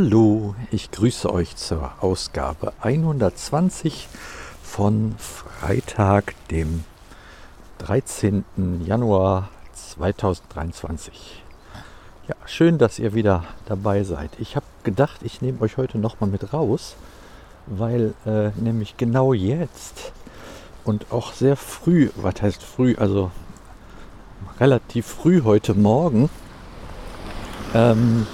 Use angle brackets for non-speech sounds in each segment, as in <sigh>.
Hallo, ich grüße euch zur Ausgabe 120 von Freitag, dem 13. Januar 2023. Ja, schön, dass ihr wieder dabei seid. Ich habe gedacht, ich nehme euch heute nochmal mit raus, weil äh, nämlich genau jetzt und auch sehr früh, was heißt früh, also relativ früh heute Morgen, ähm,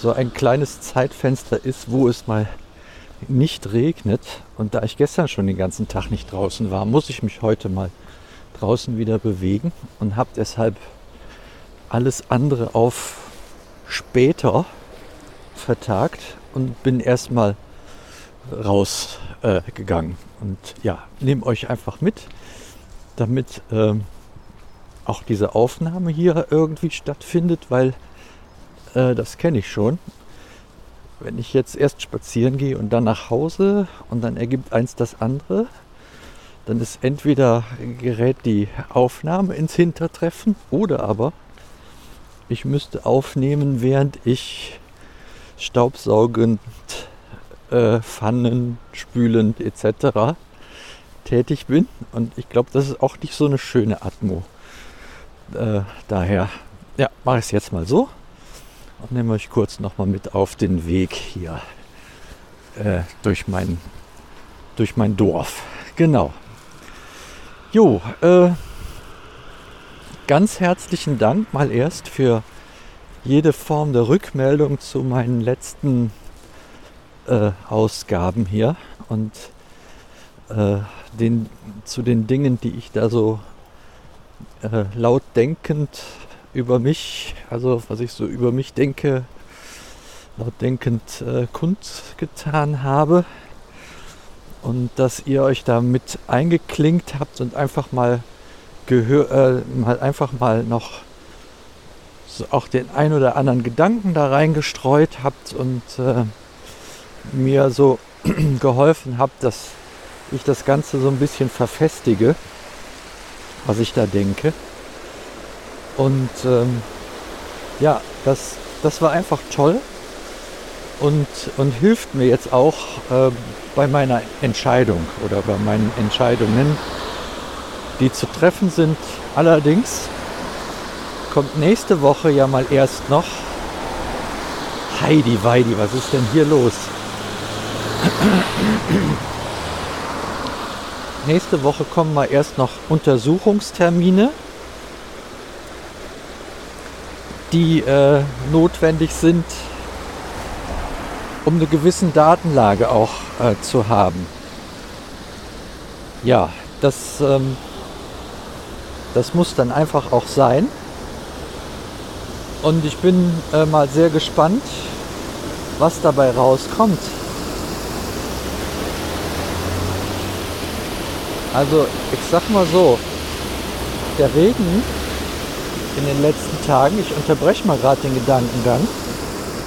so ein kleines Zeitfenster ist, wo es mal nicht regnet. Und da ich gestern schon den ganzen Tag nicht draußen war, muss ich mich heute mal draußen wieder bewegen und habe deshalb alles andere auf später vertagt und bin erstmal rausgegangen. Äh, und ja, nehme euch einfach mit, damit ähm, auch diese Aufnahme hier irgendwie stattfindet, weil äh, das kenne ich schon. Wenn ich jetzt erst spazieren gehe und dann nach Hause und dann ergibt eins das andere, dann ist entweder gerät die Aufnahme ins Hintertreffen oder aber ich müsste aufnehmen, während ich staubsaugend, äh, Pfannen, spülend etc. tätig bin. Und ich glaube, das ist auch nicht so eine schöne Atmo. Äh, daher, ja, mache ich es jetzt mal so und nehme euch kurz nochmal mit auf den Weg hier äh, durch, mein, durch mein Dorf. Genau. Jo, äh, ganz herzlichen Dank mal erst für jede Form der Rückmeldung zu meinen letzten äh, Ausgaben hier und äh, den, zu den Dingen, die ich da so äh, laut denkend über mich, also was ich so über mich denke, laut denkend äh, kundgetan habe und dass ihr euch damit eingeklinkt habt und einfach mal Gehör, äh, mal einfach mal noch so auch den ein oder anderen Gedanken da reingestreut habt und äh, mir so <clears throat> geholfen habt, dass ich das Ganze so ein bisschen verfestige, was ich da denke. Und ähm, ja, das, das war einfach toll und, und hilft mir jetzt auch äh, bei meiner Entscheidung oder bei meinen Entscheidungen die zu treffen sind. Allerdings kommt nächste Woche ja mal erst noch Heidi Weidi, was ist denn hier los? nächste Woche kommen mal erst noch Untersuchungstermine, die äh, notwendig sind, um eine gewisse Datenlage auch äh, zu haben. Ja, das ähm, das muss dann einfach auch sein. Und ich bin äh, mal sehr gespannt, was dabei rauskommt. Also ich sag mal so, der Regen in den letzten Tagen, ich unterbreche mal gerade den Gedankengang,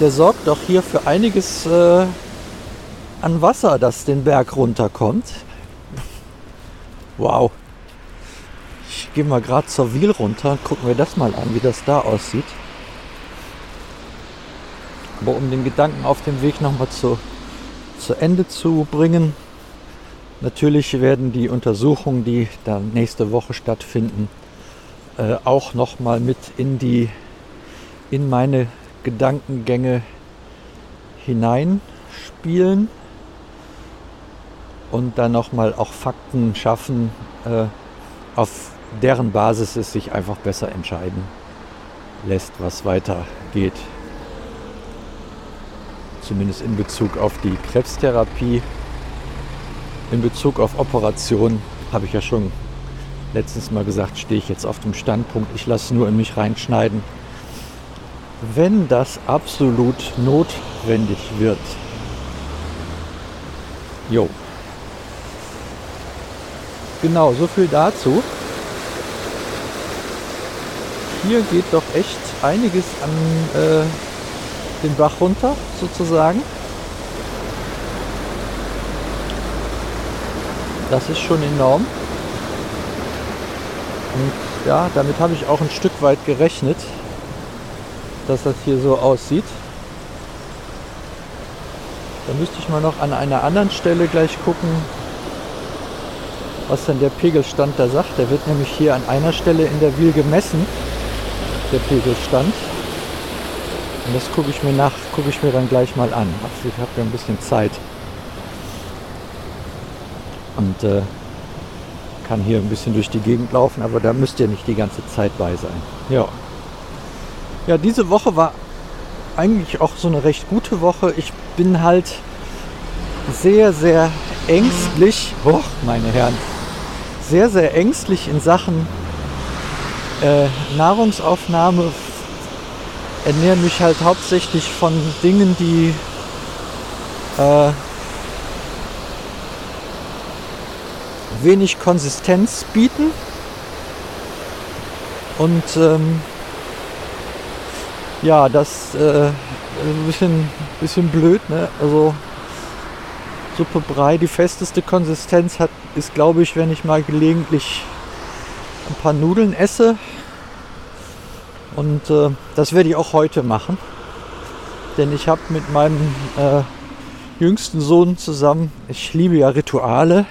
der sorgt doch hier für einiges äh, an Wasser, das den Berg runterkommt. Wow. Ich gehe mal gerade zur Wiel runter und gucken wir das mal an, wie das da aussieht. Aber um den Gedanken auf dem Weg nochmal zu, zu Ende zu bringen, natürlich werden die Untersuchungen, die dann nächste Woche stattfinden, äh, auch nochmal mit in die in meine Gedankengänge hineinspielen und dann nochmal auch Fakten schaffen, äh, auf deren Basis es sich einfach besser entscheiden lässt, was weitergeht. Zumindest in Bezug auf die Krebstherapie. In Bezug auf Operationen habe ich ja schon letztens mal gesagt, stehe ich jetzt auf dem Standpunkt, ich lasse nur in mich reinschneiden. Wenn das absolut notwendig wird. Jo. Genau, so viel dazu hier geht doch echt einiges an äh, den Bach runter, sozusagen. Das ist schon enorm. Und ja, damit habe ich auch ein Stück weit gerechnet, dass das hier so aussieht. Da müsste ich mal noch an einer anderen Stelle gleich gucken, was denn der Pegelstand da sagt. Der wird nämlich hier an einer Stelle in der Wil gemessen, der Pegelstand. Und das gucke ich mir nach, gucke ich mir dann gleich mal an. Also ich habe ja ein bisschen Zeit. Und äh, kann hier ein bisschen durch die Gegend laufen, aber da müsst ihr nicht die ganze Zeit bei sein. Ja. Ja, diese Woche war eigentlich auch so eine recht gute Woche. Ich bin halt sehr, sehr ängstlich, oh, meine Herren, sehr, sehr ängstlich in Sachen äh, Nahrungsaufnahme. Ernähre mich halt hauptsächlich von Dingen, die äh, wenig Konsistenz bieten. Und ähm, ja, das äh, ein bisschen, bisschen blöd. Ne? Also Suppe Brei, die festeste Konsistenz hat, ist glaube ich, wenn ich mal gelegentlich ein paar Nudeln esse. Und äh, das werde ich auch heute machen. Denn ich habe mit meinem äh, jüngsten Sohn zusammen, ich liebe ja Rituale,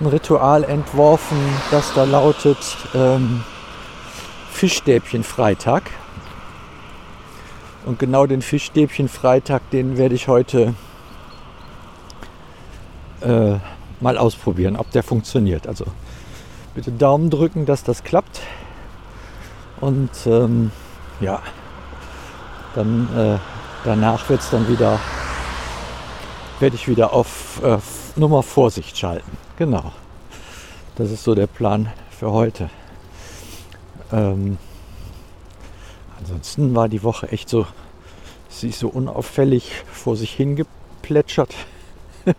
ein Ritual entworfen, das da lautet ähm, Fischstäbchen Freitag. Und genau den Fischstäbchen Freitag, den werde ich heute äh, mal ausprobieren, ob der funktioniert. Also bitte Daumen drücken, dass das klappt. Und ähm, ja, dann äh, danach wird es dann wieder, werde ich wieder auf äh, Nummer Vorsicht schalten. Genau. Das ist so der Plan für heute. Ähm, ansonsten war die Woche echt so, sie ist so unauffällig vor sich hingeplätschert. <laughs>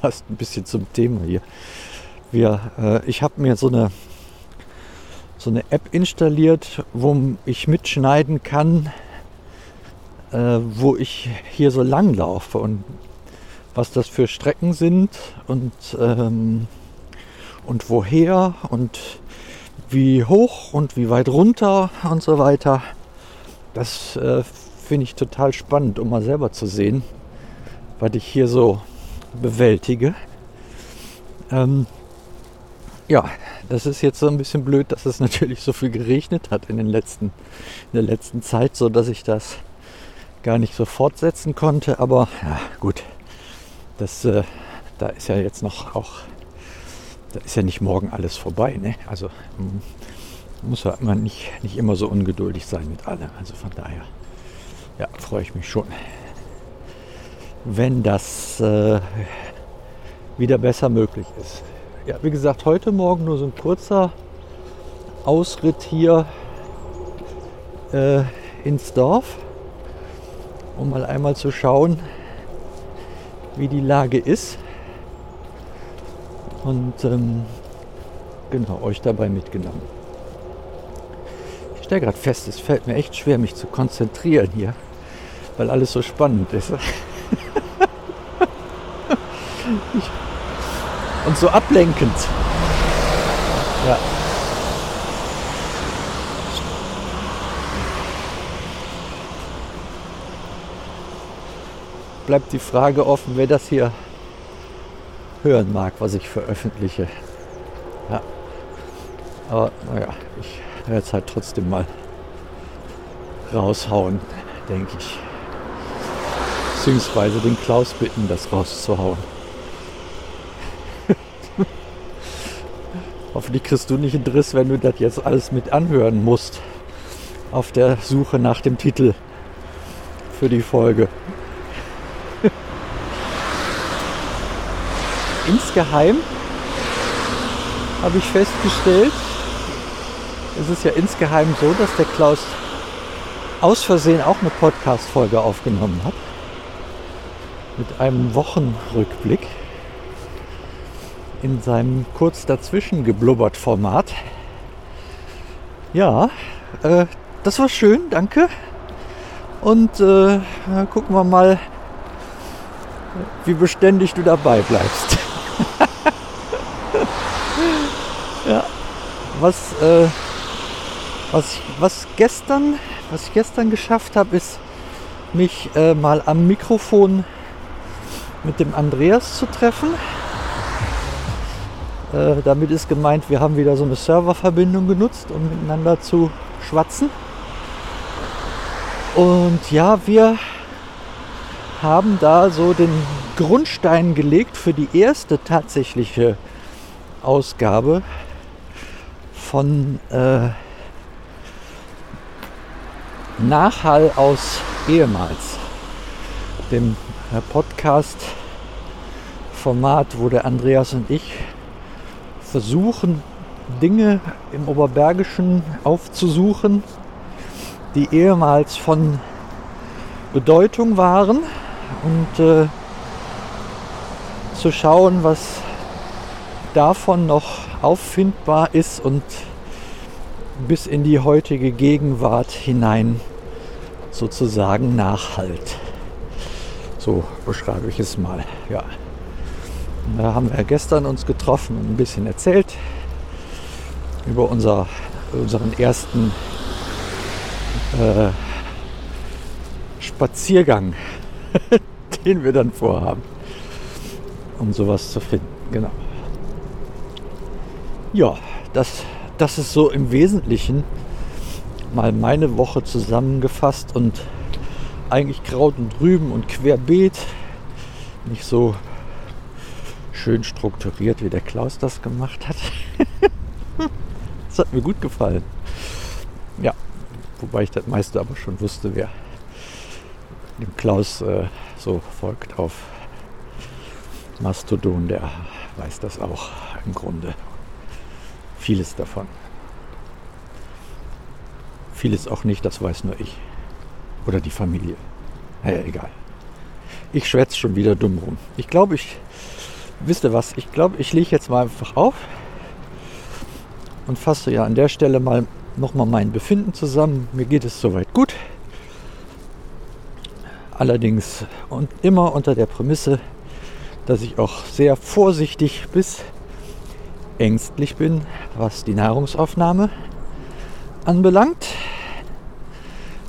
Passt ein bisschen zum Thema hier. Wir, äh, ich habe mir so eine, so eine App installiert, wo ich mitschneiden kann, äh, wo ich hier so lang laufe und was das für Strecken sind und, ähm, und woher und wie hoch und wie weit runter und so weiter. Das äh, finde ich total spannend, um mal selber zu sehen, was ich hier so bewältige. Ähm, ja, das ist jetzt so ein bisschen blöd, dass es <laughs> natürlich so viel geregnet hat in, den letzten, in der letzten Zeit, so dass ich das gar nicht so fortsetzen konnte. Aber ja, gut, das, äh, da ist ja jetzt noch auch da ist ja nicht morgen alles vorbei. Ne? Also muss man nicht, nicht immer so ungeduldig sein mit allem. Also von daher ja, freue ich mich schon, wenn das äh, wieder besser möglich ist. Ja, wie gesagt, heute Morgen nur so ein kurzer Ausritt hier äh, ins Dorf, um mal einmal zu schauen, wie die Lage ist und ähm, genau euch dabei mitgenommen. Ich stelle gerade fest, es fällt mir echt schwer, mich zu konzentrieren hier, weil alles so spannend ist. <laughs> und so ablenkend. Ja. Bleibt die Frage offen, wer das hier hören mag, was ich veröffentliche. Ja. Aber naja, ich werde es halt trotzdem mal raushauen, denke ich. Beziehungsweise den Klaus bitten, das rauszuhauen. <laughs> Hoffentlich kriegst du nicht einen Driss, wenn du das jetzt alles mit anhören musst. Auf der Suche nach dem Titel für die Folge. Insgeheim habe ich festgestellt, es ist ja insgeheim so, dass der Klaus aus Versehen auch eine Podcast-Folge aufgenommen hat. Mit einem Wochenrückblick in seinem kurz dazwischen geblubbert Format. Ja, äh, das war schön, danke. Und äh, gucken wir mal, wie beständig du dabei bleibst. ja. Was, äh, was, ich, was gestern, was ich gestern geschafft habe, ist mich äh, mal am Mikrofon mit dem Andreas zu treffen. Äh, damit ist gemeint, wir haben wieder so eine Serververbindung genutzt, um miteinander zu schwatzen. Und ja, wir haben da so den Grundstein gelegt für die erste tatsächliche Ausgabe von äh, Nachhall aus ehemals, dem äh, Podcast-Format, wo der Andreas und ich versuchen, Dinge im Oberbergischen aufzusuchen, die ehemals von Bedeutung waren und äh, zu schauen, was davon noch auffindbar ist und bis in die heutige Gegenwart hinein sozusagen nachhalt. So beschreibe ich es mal. Ja. Da haben wir gestern uns getroffen und ein bisschen erzählt über unser, unseren ersten äh, Spaziergang, <laughs> den wir dann vorhaben, um sowas zu finden. Genau. Ja, das, das ist so im Wesentlichen mal meine Woche zusammengefasst und eigentlich Kraut und Rüben und querbeet. Nicht so schön strukturiert, wie der Klaus das gemacht hat. <laughs> das hat mir gut gefallen. Ja, wobei ich das meiste aber schon wusste, wer dem Klaus äh, so folgt auf Mastodon, der weiß das auch im Grunde. Vieles davon. Vieles auch nicht, das weiß nur ich. Oder die Familie. Naja, egal. Ich schwätze schon wieder dumm rum. Ich glaube, ich. Wisst ihr was? Ich glaube, ich lege jetzt mal einfach auf und fasse ja an der Stelle mal nochmal mein Befinden zusammen. Mir geht es soweit gut. Allerdings und immer unter der Prämisse, dass ich auch sehr vorsichtig bis ängstlich bin, was die Nahrungsaufnahme anbelangt.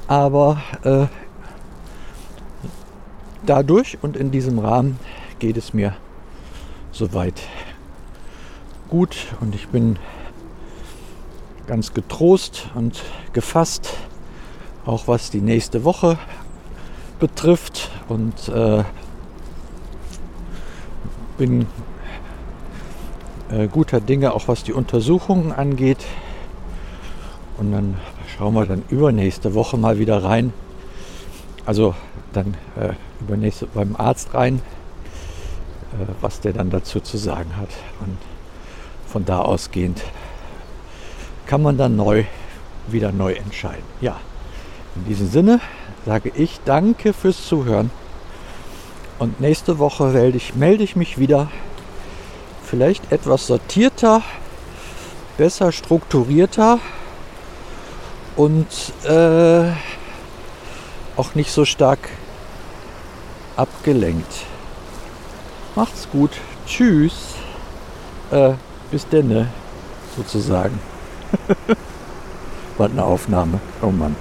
Aber äh, dadurch und in diesem Rahmen geht es mir soweit gut und ich bin ganz getrost und gefasst, auch was die nächste Woche betrifft und äh, bin äh, guter Dinge, auch was die Untersuchungen angeht. Und dann schauen wir dann übernächste Woche mal wieder rein. Also dann äh, übernächste beim Arzt rein, äh, was der dann dazu zu sagen hat. Und von da ausgehend kann man dann neu wieder neu entscheiden. Ja, in diesem Sinne sage ich danke fürs Zuhören. Und nächste Woche melde ich, melde ich mich wieder. Vielleicht etwas sortierter, besser strukturierter und äh, auch nicht so stark abgelenkt. Macht's gut. Tschüss. Äh, bis denne, sozusagen. <laughs> War eine Aufnahme. Oh Mann.